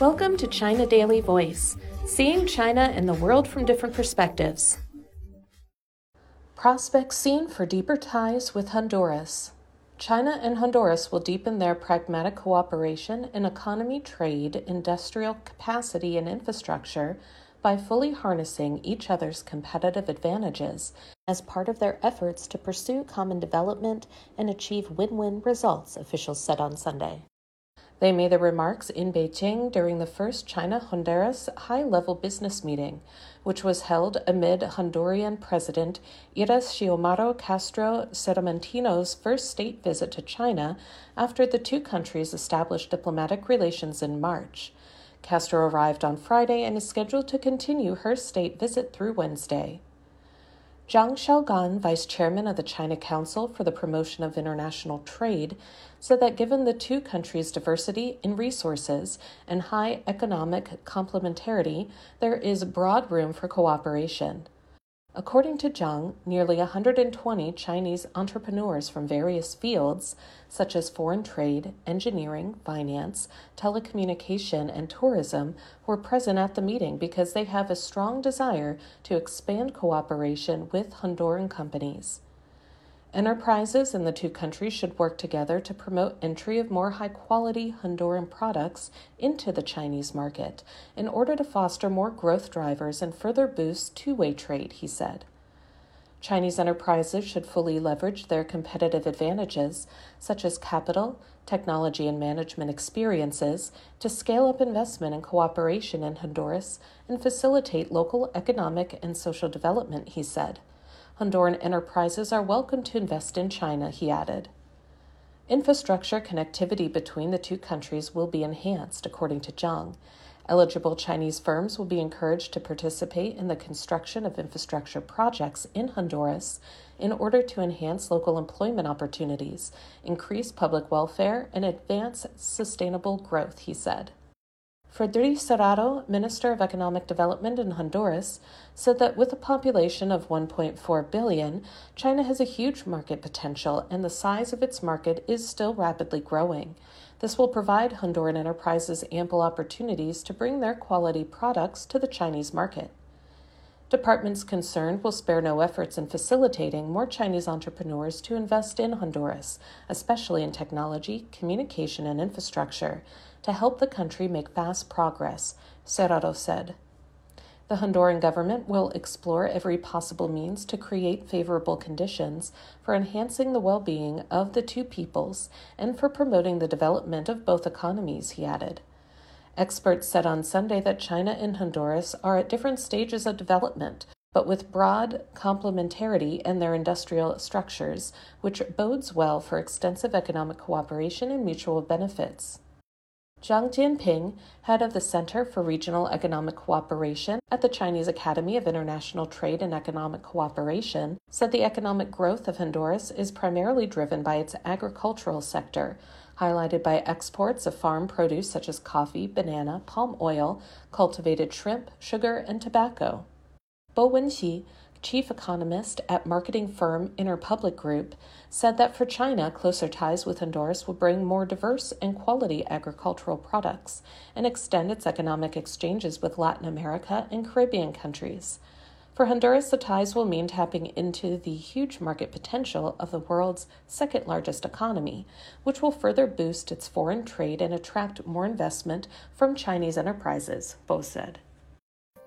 Welcome to China Daily Voice, seeing China and the world from different perspectives. Prospects seen for deeper ties with Honduras. China and Honduras will deepen their pragmatic cooperation in economy, trade, industrial capacity, and infrastructure by fully harnessing each other's competitive advantages as part of their efforts to pursue common development and achieve win win results, officials said on Sunday. They made the remarks in Beijing during the first China Honduras high level business meeting, which was held amid Honduran President Xiomara Castro Sarmiento's first state visit to China after the two countries established diplomatic relations in March. Castro arrived on Friday and is scheduled to continue her state visit through Wednesday. Zhang Shaogang, vice chairman of the China Council for the Promotion of International Trade, said that given the two countries' diversity in resources and high economic complementarity, there is broad room for cooperation. According to Zhang, nearly 120 Chinese entrepreneurs from various fields, such as foreign trade, engineering, finance, telecommunication, and tourism, were present at the meeting because they have a strong desire to expand cooperation with Honduran companies. Enterprises in the two countries should work together to promote entry of more high quality Honduran products into the Chinese market in order to foster more growth drivers and further boost two way trade, he said. Chinese enterprises should fully leverage their competitive advantages, such as capital, technology, and management experiences, to scale up investment and cooperation in Honduras and facilitate local economic and social development, he said. Honduran enterprises are welcome to invest in China, he added. Infrastructure connectivity between the two countries will be enhanced, according to Zhang. Eligible Chinese firms will be encouraged to participate in the construction of infrastructure projects in Honduras in order to enhance local employment opportunities, increase public welfare, and advance sustainable growth, he said. Fredis Cerrato, Minister of Economic Development in Honduras, said that with a population of 1.4 billion, China has a huge market potential and the size of its market is still rapidly growing. This will provide Honduran enterprises ample opportunities to bring their quality products to the Chinese market. Departments concerned will spare no efforts in facilitating more Chinese entrepreneurs to invest in Honduras, especially in technology, communication, and infrastructure to help the country make fast progress, Cerrato said. The Honduran government will explore every possible means to create favorable conditions for enhancing the well being of the two peoples and for promoting the development of both economies, he added. Experts said on Sunday that China and Honduras are at different stages of development, but with broad complementarity in their industrial structures, which bodes well for extensive economic cooperation and mutual benefits. Zhang Jianping, head of the Center for Regional Economic Cooperation at the Chinese Academy of International Trade and Economic Cooperation, said the economic growth of Honduras is primarily driven by its agricultural sector, highlighted by exports of farm produce such as coffee, banana, palm oil, cultivated shrimp, sugar, and tobacco. Bo Wenxi, chief economist at marketing firm Interpublic Group, said that for China, closer ties with Honduras will bring more diverse and quality agricultural products and extend its economic exchanges with Latin America and Caribbean countries. For Honduras, the ties will mean tapping into the huge market potential of the world's second largest economy, which will further boost its foreign trade and attract more investment from Chinese enterprises, Bo said.